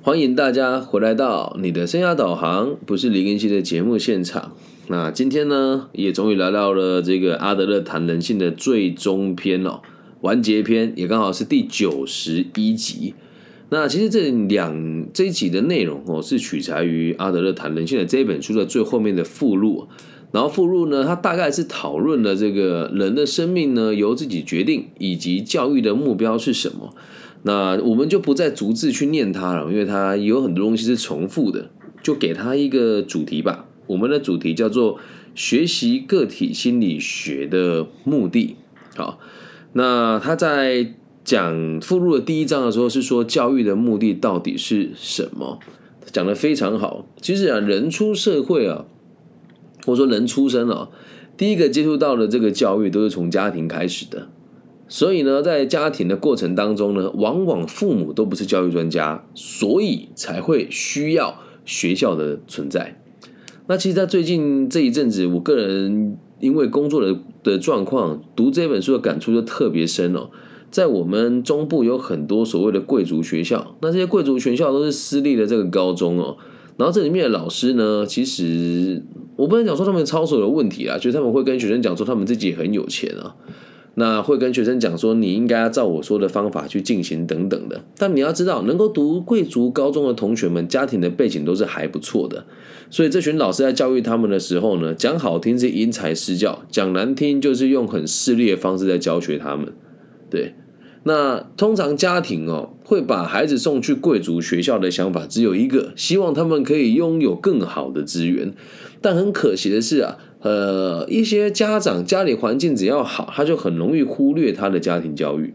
欢迎大家回来到你的生涯导航，不是李根熙的节目现场。那今天呢，也终于来到了这个阿德勒谈人性的最终篇哦，完结篇，也刚好是第九十一集。那其实这两这一集的内容哦，是取材于阿德勒谈人性的这一本书的最后面的附录。然后附录呢，它大概是讨论了这个人的生命呢由自己决定，以及教育的目标是什么。那我们就不再逐字去念它了，因为它有很多东西是重复的，就给它一个主题吧。我们的主题叫做学习个体心理学的目的。好，那他在讲附录的第一章的时候是说教育的目的到底是什么？讲的非常好。其实啊，人出社会啊。或者说人出生了，第一个接触到的这个教育都是从家庭开始的，所以呢，在家庭的过程当中呢，往往父母都不是教育专家，所以才会需要学校的存在。那其实，在最近这一阵子，我个人因为工作的的状况，读这本书的感触就特别深哦。在我们中部有很多所谓的贵族学校，那这些贵族学校都是私立的这个高中哦。然后这里面的老师呢，其实我不能讲说他们操守有问题啊，就是他们会跟学生讲说他们自己很有钱啊，那会跟学生讲说你应该要照我说的方法去进行等等的。但你要知道，能够读贵族高中的同学们，家庭的背景都是还不错的，所以这群老师在教育他们的时候呢，讲好听是因材施教，讲难听就是用很势利的方式在教学他们，对。那通常家庭哦会把孩子送去贵族学校的想法只有一个，希望他们可以拥有更好的资源。但很可惜的是啊，呃，一些家长家里环境只要好，他就很容易忽略他的家庭教育。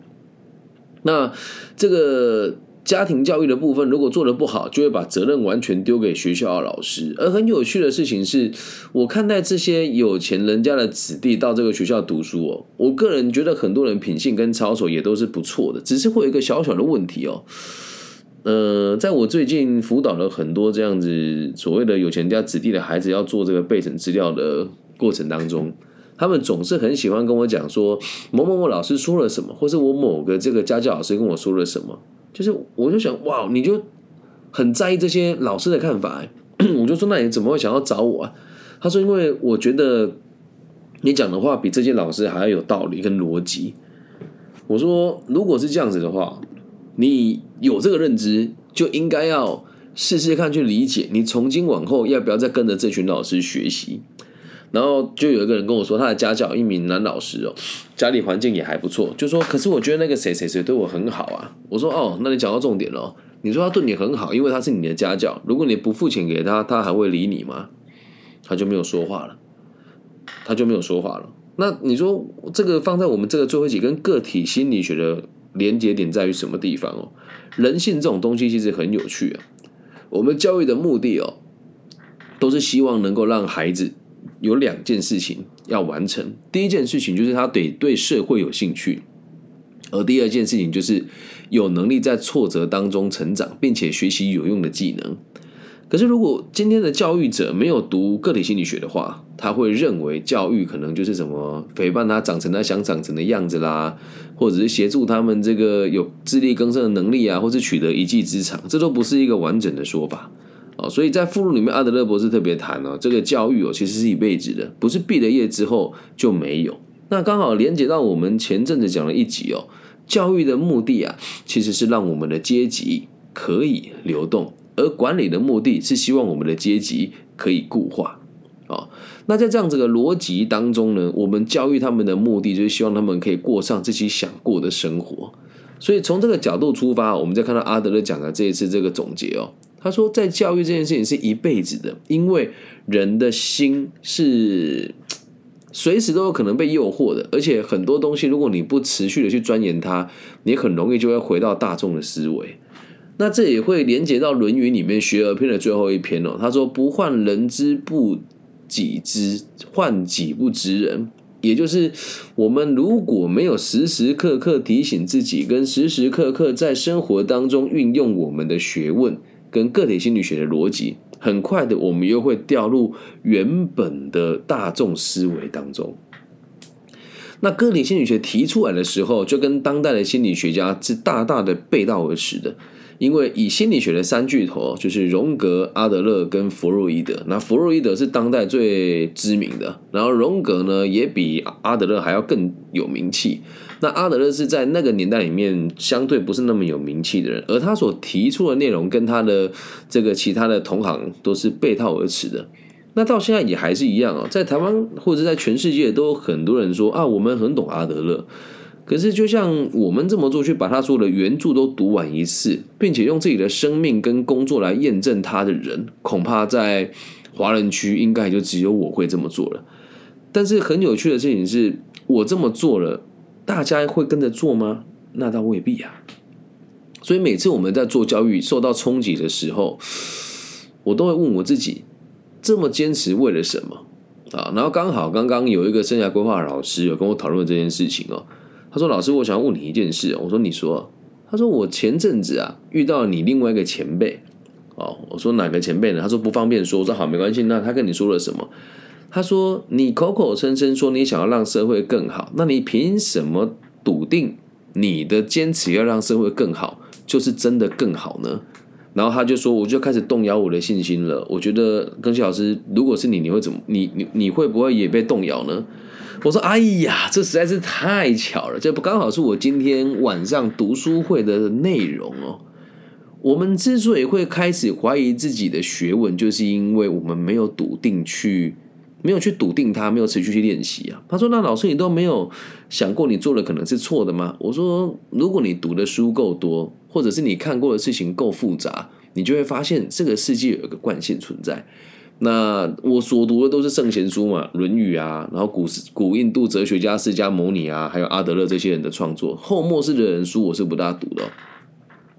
那这个。家庭教育的部分，如果做的不好，就会把责任完全丢给学校的老师。而很有趣的事情是，我看待这些有钱人家的子弟到这个学校读书哦，我个人觉得很多人品性跟操守也都是不错的，只是会有一个小小的问题哦。呃，在我最近辅导了很多这样子所谓的有钱家子弟的孩子要做这个备审资料的过程当中，他们总是很喜欢跟我讲说某某某老师说了什么，或是我某个这个家教老师跟我说了什么。就是，我就想，哇，你就很在意这些老师的看法，我就说，那你怎么会想要找我啊？他说，因为我觉得你讲的话比这些老师还要有道理跟逻辑。我说，如果是这样子的话，你有这个认知，就应该要试试看去理解，你从今往后要不要再跟着这群老师学习。然后就有一个人跟我说，他的家教一名男老师哦，家里环境也还不错，就说，可是我觉得那个谁谁谁对我很好啊。我说哦，那你讲到重点了，你说他对你很好，因为他是你的家教，如果你不付钱给他，他还会理你吗？他就没有说话了，他就没有说话了。那你说这个放在我们这个最后一集跟个体心理学的连接点在于什么地方哦？人性这种东西其实很有趣啊。我们教育的目的哦，都是希望能够让孩子。有两件事情要完成。第一件事情就是他得对社会有兴趣，而第二件事情就是有能力在挫折当中成长，并且学习有用的技能。可是，如果今天的教育者没有读个体心理学的话，他会认为教育可能就是什么陪伴他长成他想长成的样子啦，或者是协助他们这个有自力更生的能力啊，或是取得一技之长，这都不是一个完整的说法。哦，所以在附录里面，阿德勒博士特别谈哦，这个教育哦，其实是一辈子的，不是毕了业之后就没有。那刚好连接到我们前阵子讲了一集哦，教育的目的啊，其实是让我们的阶级可以流动，而管理的目的是希望我们的阶级可以固化。那在这样子的逻辑当中呢，我们教育他们的目的就是希望他们可以过上自己想过的生活。所以从这个角度出发，我们再看到阿德勒讲的这一次这个总结哦。他说，在教育这件事情是一辈子的，因为人的心是随时都有可能被诱惑的，而且很多东西，如果你不持续的去钻研它，你很容易就会回到大众的思维。那这也会连接到《论语》里面《学而篇》的最后一篇哦。他说：“不患人之不己知，患己不知人。”也就是我们如果没有时时刻刻提醒自己，跟时时刻刻在生活当中运用我们的学问。跟个体心理学的逻辑，很快的，我们又会掉入原本的大众思维当中。那个体心理学提出来的时候，就跟当代的心理学家是大大的背道而驰的。因为以心理学的三巨头，就是荣格、阿德勒跟弗洛伊德。那弗洛伊德是当代最知名的，然后荣格呢也比阿德勒还要更有名气。那阿德勒是在那个年代里面相对不是那么有名气的人，而他所提出的内容跟他的这个其他的同行都是背道而驰的。那到现在也还是一样哦，在台湾或者在全世界都有很多人说啊，我们很懂阿德勒。可是，就像我们这么做，去把他所有的原著都读完一次，并且用自己的生命跟工作来验证他的人，恐怕在华人区应该就只有我会这么做了。但是很有趣的事情是，我这么做了，大家会跟着做吗？那倒未必啊。所以每次我们在做教育受到冲击的时候，我都会问我自己：这么坚持为了什么啊？然后刚好刚刚有一个生涯规划老师有跟我讨论这件事情哦。他说：“老师，我想要问你一件事。”我说：“你说。”他说：“我前阵子啊遇到你另外一个前辈。”哦，我说哪个前辈呢？他说不方便说。我说好，没关系。那他跟你说了什么？他说：“你口口声声说你想要让社会更好，那你凭什么笃定你的坚持要让社会更好就是真的更好呢？”然后他就说：“我就开始动摇我的信心了。我觉得庚希老师，如果是你，你会怎么？你你你会不会也被动摇呢？”我说：“哎呀，这实在是太巧了，这不刚好是我今天晚上读书会的内容哦。我们之所以会开始怀疑自己的学问，就是因为我们没有笃定去，没有去笃定它，没有持续去练习啊。”他说：“那老师，你都没有想过你做的可能是错的吗？”我说：“如果你读的书够多，或者是你看过的事情够复杂，你就会发现这个世界有一个惯性存在。”那我所读的都是圣贤书嘛，《论语》啊，然后古古印度哲学家释迦牟尼啊，还有阿德勒这些人的创作，后末世的人书我是不大读的。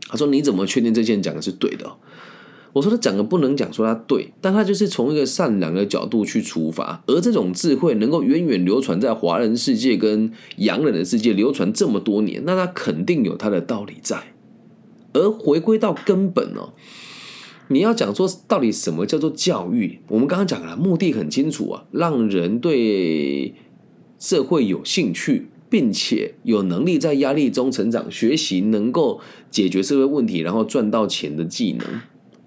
他说：“你怎么确定这些人讲的是对的？”我说：“他讲的不能讲说他对，但他就是从一个善良的角度去出发，而这种智慧能够远远流传在华人世界跟洋人的世界流传这么多年，那他肯定有他的道理在。而回归到根本哦。”你要讲说到底什么叫做教育？我们刚刚讲了，目的很清楚啊，让人对社会有兴趣，并且有能力在压力中成长、学习，能够解决社会问题，然后赚到钱的技能。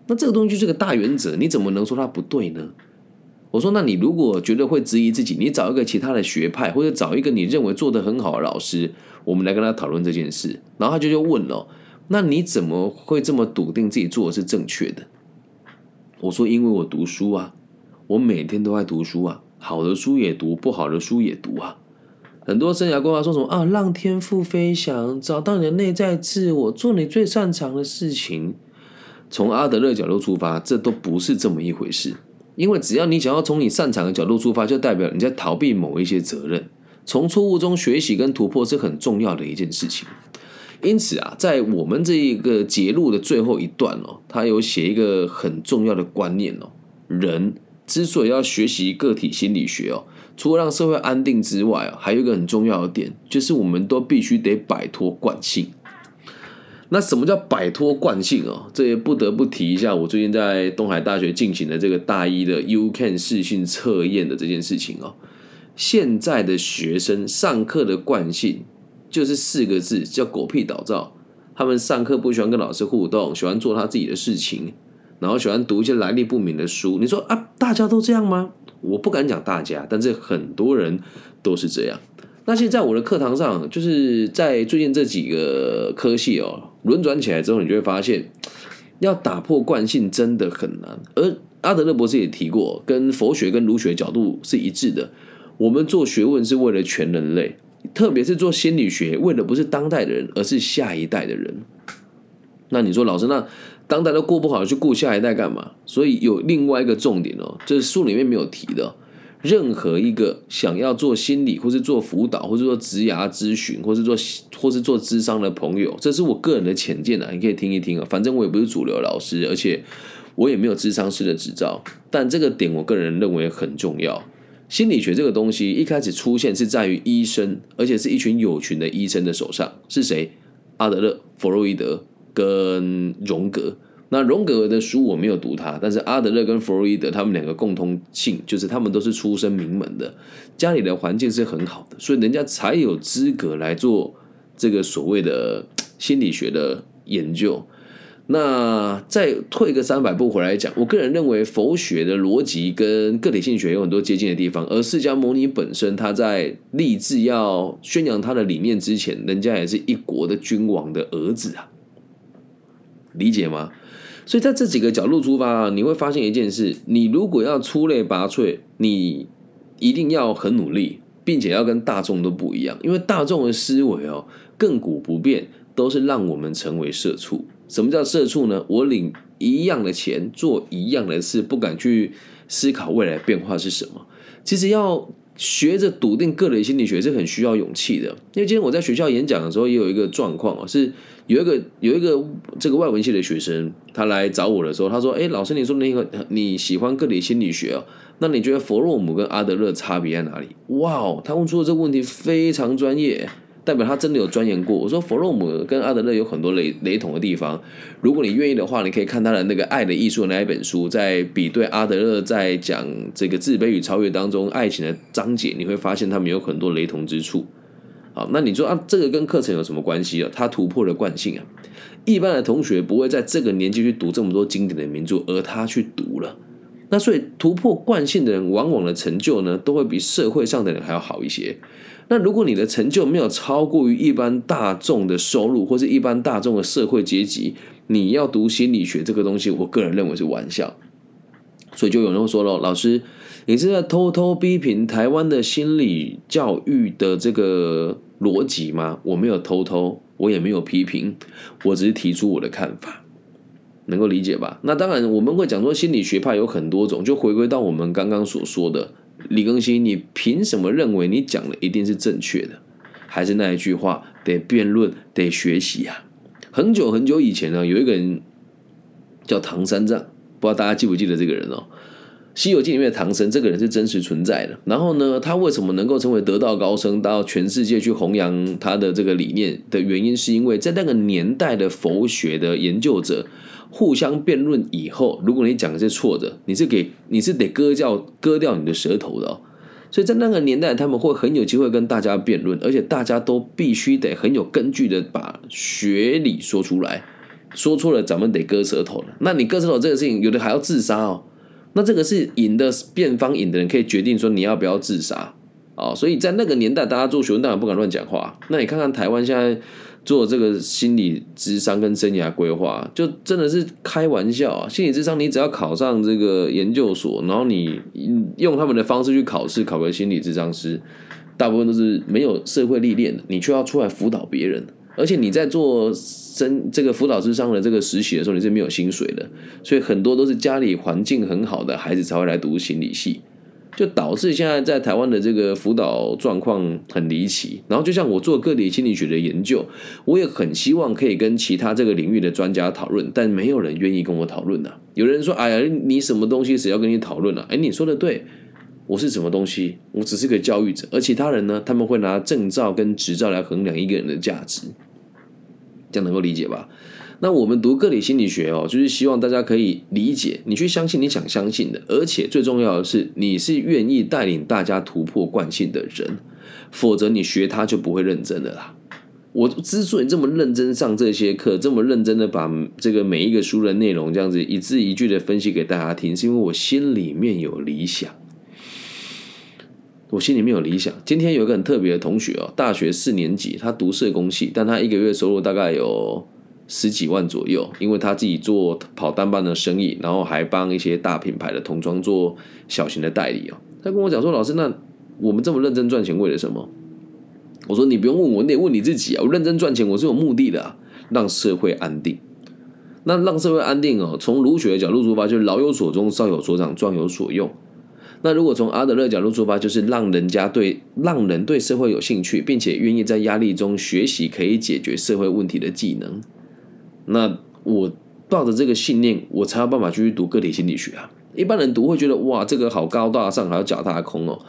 那这个东西就是个大原则，你怎么能说它不对呢？我说，那你如果觉得会质疑自己，你找一个其他的学派，或者找一个你认为做得很好的老师，我们来跟他讨论这件事。然后他就就问了。那你怎么会这么笃定自己做的是正确的？我说，因为我读书啊，我每天都在读书啊，好的书也读，不好的书也读啊。很多生涯规划说什么啊，让天赋飞翔，找到你的内在自我，做你最擅长的事情。从阿德勒角度出发，这都不是这么一回事。因为只要你想要从你擅长的角度出发，就代表你在逃避某一些责任。从错误中学习跟突破是很重要的一件事情。因此啊，在我们这一个节录的最后一段哦，他有写一个很重要的观念哦。人之所以要学习个体心理学哦，除了让社会安定之外哦，还有一个很重要的点，就是我们都必须得摆脱惯性。那什么叫摆脱惯性哦？这也不得不提一下，我最近在东海大学进行的这个大一的 U Can 试训测验的这件事情哦。现在的学生上课的惯性。就是四个字，叫狗屁倒灶。他们上课不喜欢跟老师互动，喜欢做他自己的事情，然后喜欢读一些来历不明的书。你说啊，大家都这样吗？我不敢讲大家，但是很多人都是这样。那现在我的课堂上，就是在最近这几个科系哦，轮转起来之后，你就会发现，要打破惯性真的很难。而阿德勒博士也提过，跟佛学跟儒学角度是一致的。我们做学问是为了全人类。特别是做心理学，为的不是当代的人，而是下一代的人。那你说，老师，那当代都过不好，去顾下一代干嘛？所以有另外一个重点哦，这是书里面没有提的。任何一个想要做心理，或是做辅导，或是做职涯咨询，或是做或是做智商的朋友，这是我个人的浅见啊，你可以听一听啊。反正我也不是主流老师，而且我也没有智商师的执照，但这个点我个人认为很重要。心理学这个东西一开始出现是在于医生，而且是一群有群的医生的手上。是谁？阿德勒、弗洛伊德跟荣格。那荣格的书我没有读他，但是阿德勒跟弗洛伊德他们两个共通性就是他们都是出身名门的，家里的环境是很好的，所以人家才有资格来做这个所谓的心理学的研究。那再退个三百步回来讲，我个人认为佛学的逻辑跟个体心理学有很多接近的地方，而释迦牟尼本身他在立志要宣扬他的理念之前，人家也是一国的君王的儿子啊，理解吗？所以在这几个角度出发，你会发现一件事：你如果要出类拔萃，你一定要很努力，并且要跟大众都不一样，因为大众的思维哦，亘古不变，都是让我们成为社畜。什么叫社畜呢？我领一样的钱，做一样的事，不敢去思考未来变化是什么。其实要学着笃定个人心理学是很需要勇气的。因为今天我在学校演讲的时候，也有一个状况啊，是有一个有一个这个外文系的学生，他来找我的时候，他说：“哎，老师，你说那个你喜欢个体心理学哦，那你觉得弗洛姆跟阿德勒差别在哪里？”哇哦，他问出的这个问题非常专业。代表他真的有钻研过。我说弗洛姆跟阿德勒有很多雷雷同的地方。如果你愿意的话，你可以看他的那个《爱的艺术》那一本书，在比对阿德勒在讲这个自卑与超越当中爱情的章节，你会发现他们有很多雷同之处。好，那你说啊，这个跟课程有什么关系啊？他突破了惯性啊。一般的同学不会在这个年纪去读这么多经典的名著，而他去读了。那所以突破惯性的人，往往的成就呢，都会比社会上的人还要好一些。那如果你的成就没有超过于一般大众的收入，或是一般大众的社会阶级，你要读心理学这个东西，我个人认为是玩笑。所以就有人会说了，老师，你是在偷偷批评台湾的心理教育的这个逻辑吗？我没有偷偷，我也没有批评，我只是提出我的看法，能够理解吧？那当然，我们会讲说心理学派有很多种，就回归到我们刚刚所说的。李更新，你凭什么认为你讲的一定是正确的？还是那一句话，得辩论，得学习啊！很久很久以前呢，有一个人叫唐三藏，不知道大家记不记得这个人哦？《西游记》里面的唐僧，这个人是真实存在的。然后呢，他为什么能够成为得道高僧，到全世界去弘扬他的这个理念的原因，是因为在那个年代的佛学的研究者。互相辩论以后，如果你讲的是错的，你是给你是得割掉割掉你的舌头的。所以在那个年代，他们会很有机会跟大家辩论，而且大家都必须得很有根据的把学理说出来。说错了，咱们得割舌头了。那你割舌头这个事情，有的还要自杀哦。那这个是赢的辩方赢的人可以决定说你要不要自杀啊。所以在那个年代，大家做学问当然不敢乱讲话。那你看看台湾现在。做这个心理智商跟生涯规划，就真的是开玩笑啊！心理智商，你只要考上这个研究所，然后你用他们的方式去考试，考个心理智商师，大部分都是没有社会历练的，你却要出来辅导别人，而且你在做生这个辅导智商的这个实习的时候，你是没有薪水的，所以很多都是家里环境很好的孩子才会来读心理系。就导致现在在台湾的这个辅导状况很离奇。然后，就像我做个体心理学的研究，我也很希望可以跟其他这个领域的专家讨论，但没有人愿意跟我讨论的。有人说：“哎呀，你什么东西，谁要跟你讨论了？”哎，你说的对，我是什么东西？我只是个教育者，而其他人呢？他们会拿证照跟执照来衡量一个人的价值，这样能够理解吧？那我们读个体心理学哦，就是希望大家可以理解，你去相信你想相信的，而且最重要的是，你是愿意带领大家突破惯性的人，否则你学他就不会认真的啦。我之所以这么认真上这些课，这么认真的把这个每一个书的内容这样子一字一句的分析给大家听，是因为我心里面有理想，我心里面有理想。今天有一个很特别的同学哦，大学四年级，他读社工系，但他一个月收入大概有。十几万左右，因为他自己做跑单班的生意，然后还帮一些大品牌的童装做小型的代理哦。他跟我讲说：“老师，那我们这么认真赚钱为了什么？”我说：“你不用问我，你得问你自己啊！我认真赚钱，我是有目的的，让社会安定。那让社会安定哦，从儒学的角度出发，就是老有所终，少有所长，壮有所用。那如果从阿德勒角度出发，就是让人家对让人对社会有兴趣，并且愿意在压力中学习可以解决社会问题的技能。”那我抱着这个信念，我才有办法继续读个体心理学啊。一般人读会觉得哇，这个好高大上，还要脚踏空哦。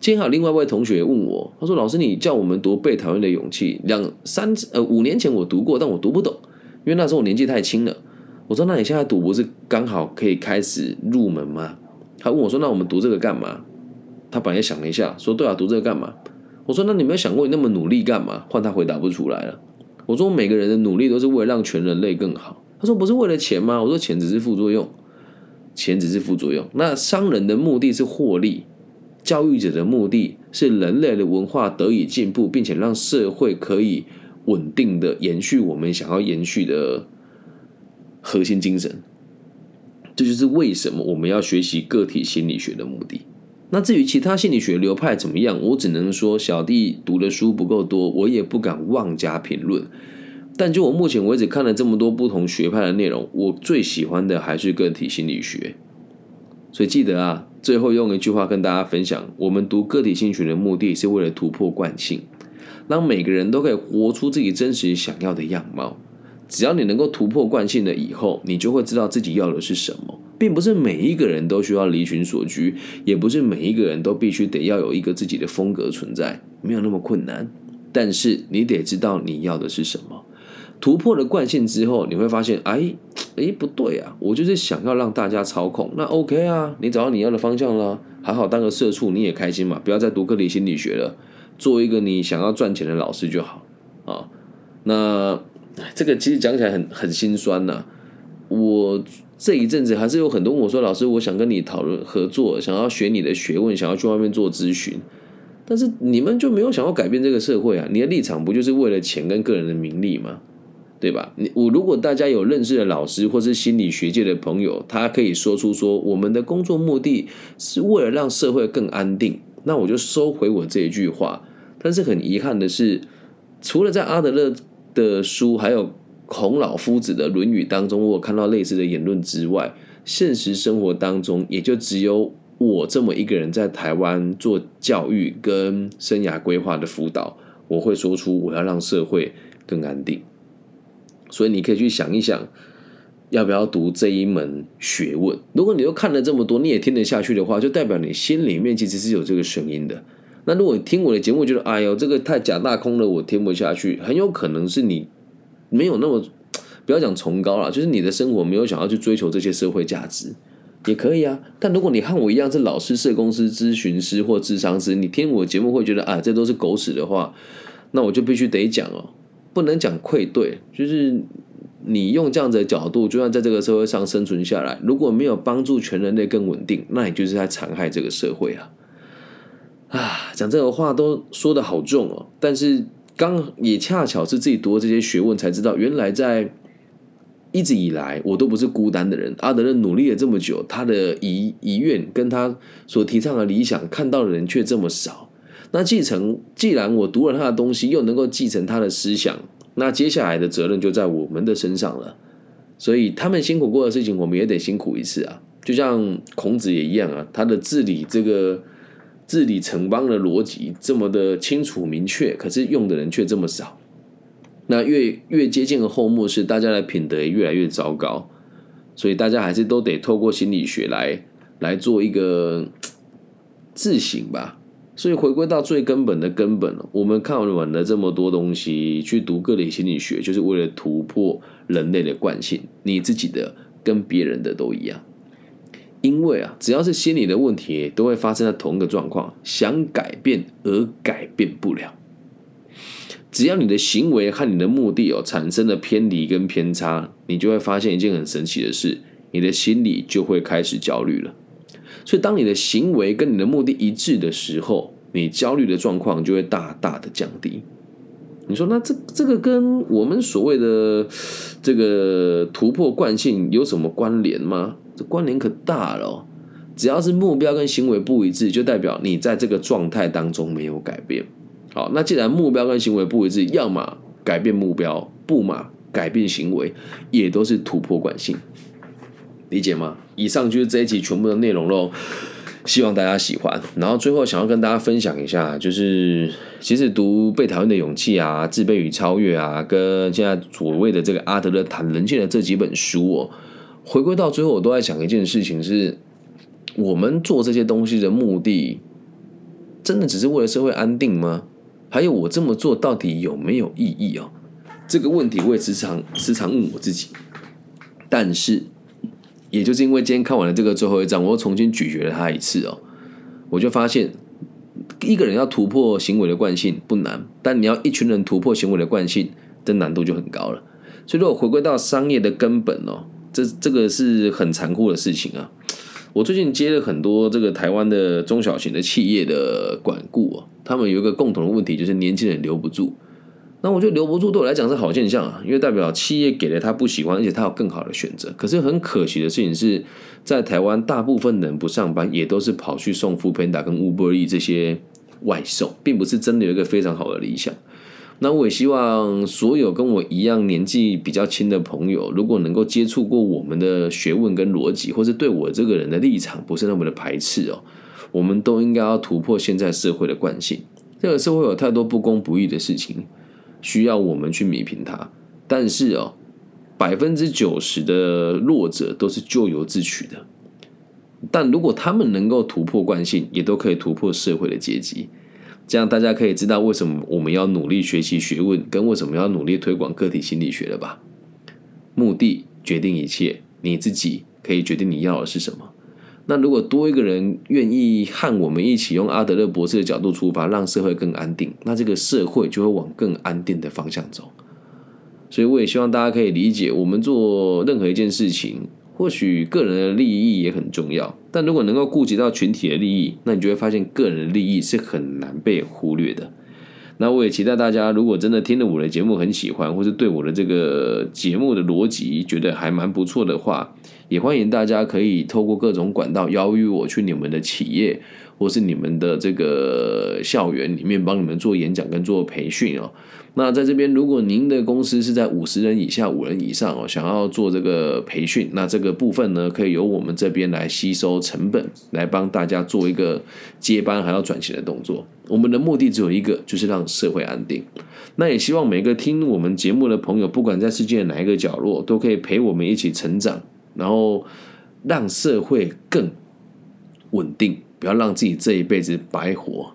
今天还有另外一位同学问我，他说：“老师，你叫我们读《被讨厌的勇气》，两三呃五年前我读过，但我读不懂，因为那时候我年纪太轻了。”我说：“那你现在读不是刚好可以开始入门吗？”他问我说：“那我们读这个干嘛？”他本来想了一下，说：“对啊，读这个干嘛？”我说：“那你没有想过你那么努力干嘛？”换他回答不出来了。我说，每个人的努力都是为了让全人类更好。他说不是为了钱吗？我说钱只是副作用，钱只是副作用。那商人的目的是获利，教育者的目的是人类的文化得以进步，并且让社会可以稳定的延续我们想要延续的核心精神。这就是为什么我们要学习个体心理学的目的。那至于其他心理学流派怎么样，我只能说小弟读的书不够多，我也不敢妄加评论。但就我目前为止看了这么多不同学派的内容，我最喜欢的还是个体心理学。所以记得啊，最后用一句话跟大家分享：我们读个体心理学的目的是为了突破惯性，让每个人都可以活出自己真实想要的样貌。只要你能够突破惯性了以后，你就会知道自己要的是什么。并不是每一个人都需要离群所居，也不是每一个人都必须得要有一个自己的风格存在，没有那么困难。但是你得知道你要的是什么。突破了惯性之后，你会发现，哎，哎，不对啊，我就是想要让大家操控。那 OK 啊，你找到你要的方向了，好好当个社畜，你也开心嘛，不要再读个体心理学了，做一个你想要赚钱的老师就好啊。那这个其实讲起来很很心酸呐，我。这一阵子还是有很多我说：“老师，我想跟你讨论合作，想要学你的学问，想要去外面做咨询。”但是你们就没有想要改变这个社会啊？你的立场不就是为了钱跟个人的名利吗？对吧？你我如果大家有认识的老师或是心理学界的朋友，他可以说出说我们的工作目的是为了让社会更安定，那我就收回我这一句话。但是很遗憾的是，除了在阿德勒的书，还有。孔老夫子的《论语》当中，我看到类似的言论之外，现实生活当中也就只有我这么一个人在台湾做教育跟生涯规划的辅导，我会说出我要让社会更安定。所以你可以去想一想，要不要读这一门学问？如果你都看了这么多，你也听得下去的话，就代表你心里面其实是有这个声音的。那如果你听我的节目觉得哎呦这个太假大空了，我听不下去，很有可能是你。没有那么，不要讲崇高了，就是你的生活没有想要去追求这些社会价值，也可以啊。但如果你和我一样是老师、社公司咨询师或智商师，你听我节目会觉得啊，这都是狗屎的话，那我就必须得讲哦，不能讲愧对，就是你用这样子的角度，就算在这个社会上生存下来，如果没有帮助全人类更稳定，那你就是在残害这个社会啊！讲这个话都说的好重哦，但是。刚也恰巧是自己读了这些学问，才知道原来在一直以来我都不是孤单的人。阿德勒努力了这么久，他的遗遗愿跟他所提倡的理想，看到的人却这么少。那继承，既然我读了他的东西，又能够继承他的思想，那接下来的责任就在我们的身上了。所以他们辛苦过的事情，我们也得辛苦一次啊！就像孔子也一样啊，他的治理这个。治理城邦的逻辑这么的清楚明确，可是用的人却这么少。那越越接近后末世，大家的品德也越来越糟糕。所以大家还是都得透过心理学来来做一个自省吧。所以回归到最根本的根本，我们看完了这么多东西，去读各类心理学，就是为了突破人类的惯性，你自己的跟别人的都一样。因为啊，只要是心理的问题，都会发生在同一个状况：想改变而改变不了。只要你的行为和你的目的哦产生了偏离跟偏差，你就会发现一件很神奇的事：你的心理就会开始焦虑了。所以，当你的行为跟你的目的一致的时候，你焦虑的状况就会大大的降低。你说，那这这个跟我们所谓的这个突破惯性有什么关联吗？这关联可大了，只要是目标跟行为不一致，就代表你在这个状态当中没有改变。好，那既然目标跟行为不一致，要么改变目标，不嘛改变行为，也都是突破惯性，理解吗？以上就是这一集全部的内容喽，希望大家喜欢。然后最后想要跟大家分享一下，就是其实读《被讨厌的勇气》啊，《自卑与超越》啊，跟现在所谓的这个阿德勒谈人性的这几本书哦。回归到最后，我都在想一件事情：是我们做这些东西的目的，真的只是为了社会安定吗？还有，我这么做到底有没有意义哦？这个问题我也时常时常问我自己。但是，也就是因为今天看完了这个最后一章，我又重新咀嚼了它一次哦，我就发现，一个人要突破行为的惯性不难，但你要一群人突破行为的惯性，这难度就很高了。所以如果回归到商业的根本哦，这这个是很残酷的事情啊。我最近接了很多这个台湾的中小型的企业的管顾啊，他们有一个共同的问题，就是年轻人留不住。那我觉得留不住对我来讲是好现象啊，因为代表企业给了他不喜欢，而且他有更好的选择。可是很可惜的事情是，在台湾大部分人不上班，也都是跑去送 f o o Panda 跟 Uber E 这些外送，并不是真的有一个非常好的理想。那我也希望所有跟我一样年纪比较轻的朋友，如果能够接触过我们的学问跟逻辑，或是对我这个人的立场不是那么的排斥哦，我们都应该要突破现在社会的惯性。这个社会有太多不公不义的事情。需要我们去弥平它，但是哦，百分之九十的弱者都是咎由自取的。但如果他们能够突破惯性，也都可以突破社会的阶级。这样大家可以知道为什么我们要努力学习学问，跟为什么要努力推广个体心理学了吧？目的决定一切，你自己可以决定你要的是什么。那如果多一个人愿意和我们一起用阿德勒博士的角度出发，让社会更安定，那这个社会就会往更安定的方向走。所以我也希望大家可以理解，我们做任何一件事情，或许个人的利益也很重要，但如果能够顾及到群体的利益，那你就会发现个人的利益是很难被忽略的。那我也期待大家，如果真的听了我的节目很喜欢，或是对我的这个节目的逻辑觉得还蛮不错的话，也欢迎大家可以透过各种管道邀约我去你们的企业，或是你们的这个校园里面帮你们做演讲跟做培训哦。那在这边，如果您的公司是在五十人以下、五人以上哦，想要做这个培训，那这个部分呢，可以由我们这边来吸收成本，来帮大家做一个接班还要转型的动作。我们的目的只有一个，就是让社会安定。那也希望每个听我们节目的朋友，不管在世界的哪一个角落，都可以陪我们一起成长，然后让社会更稳定，不要让自己这一辈子白活。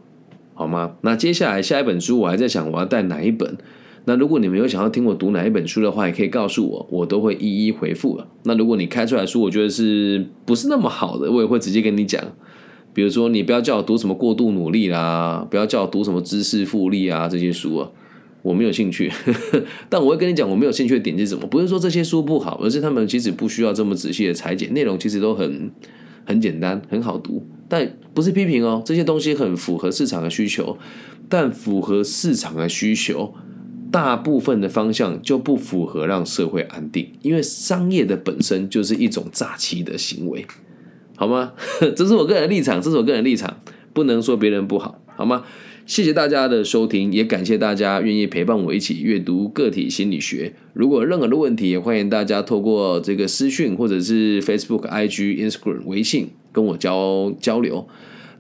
好吗？那接下来下一本书，我还在想我要带哪一本。那如果你们有想要听我读哪一本书的话，也可以告诉我，我都会一一回复了。那如果你开出来书，我觉得是不是那么好的，我也会直接跟你讲。比如说，你不要叫我读什么过度努力啦，不要叫我读什么知识复利啊这些书啊，我没有兴趣。但我会跟你讲，我没有兴趣的点是什么？不是说这些书不好，而是他们其实不需要这么仔细的裁剪，内容其实都很很简单，很好读。但不是批评哦，这些东西很符合市场的需求，但符合市场的需求，大部分的方向就不符合让社会安定，因为商业的本身就是一种诈欺的行为，好吗？这是我个人立场，这是我个人立场，不能说别人不好，好吗？谢谢大家的收听，也感谢大家愿意陪伴我一起阅读个体心理学。如果有任何的问题，也欢迎大家透过这个私讯或者是 Facebook、IG、Instagram、微信跟我交交流。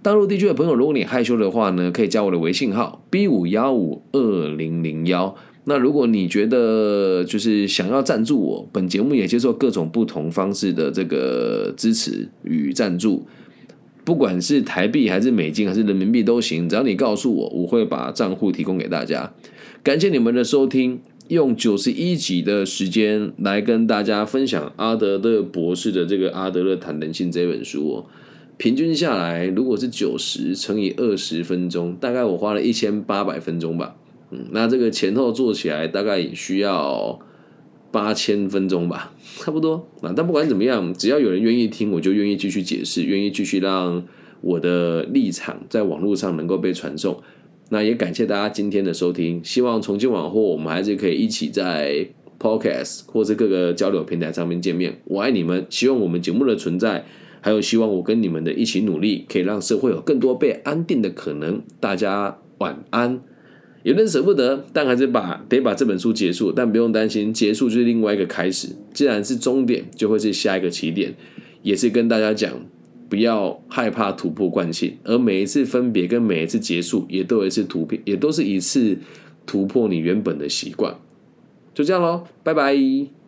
大陆地区的朋友，如果你害羞的话呢，可以加我的微信号 B 五幺五二零零幺。那如果你觉得就是想要赞助我，本节目也接受各种不同方式的这个支持与赞助。不管是台币还是美金还是人民币都行，只要你告诉我，我会把账户提供给大家。感谢你们的收听，用九十一集的时间来跟大家分享阿德勒博士的这个《阿德勒谈人性》这本书哦。平均下来，如果是九十乘以二十分钟，大概我花了一千八百分钟吧。嗯，那这个前后做起来大概也需要。八千分钟吧，差不多啊。但不管怎么样，只要有人愿意听，我就愿意继续解释，愿意继续让我的立场在网络上能够被传送。那也感谢大家今天的收听，希望从今往后我们还是可以一起在 Podcast 或者各个交流平台上面见面。我爱你们，希望我们节目的存在，还有希望我跟你们的一起努力，可以让社会有更多被安定的可能。大家晚安。有点舍不得，但还是把得把这本书结束。但不用担心，结束就是另外一个开始。既然是终点，就会是下一个起点。也是跟大家讲，不要害怕突破惯性，而每一次分别跟每一次结束，也都有一次突破，也都是一次突破你原本的习惯。就这样喽，拜拜。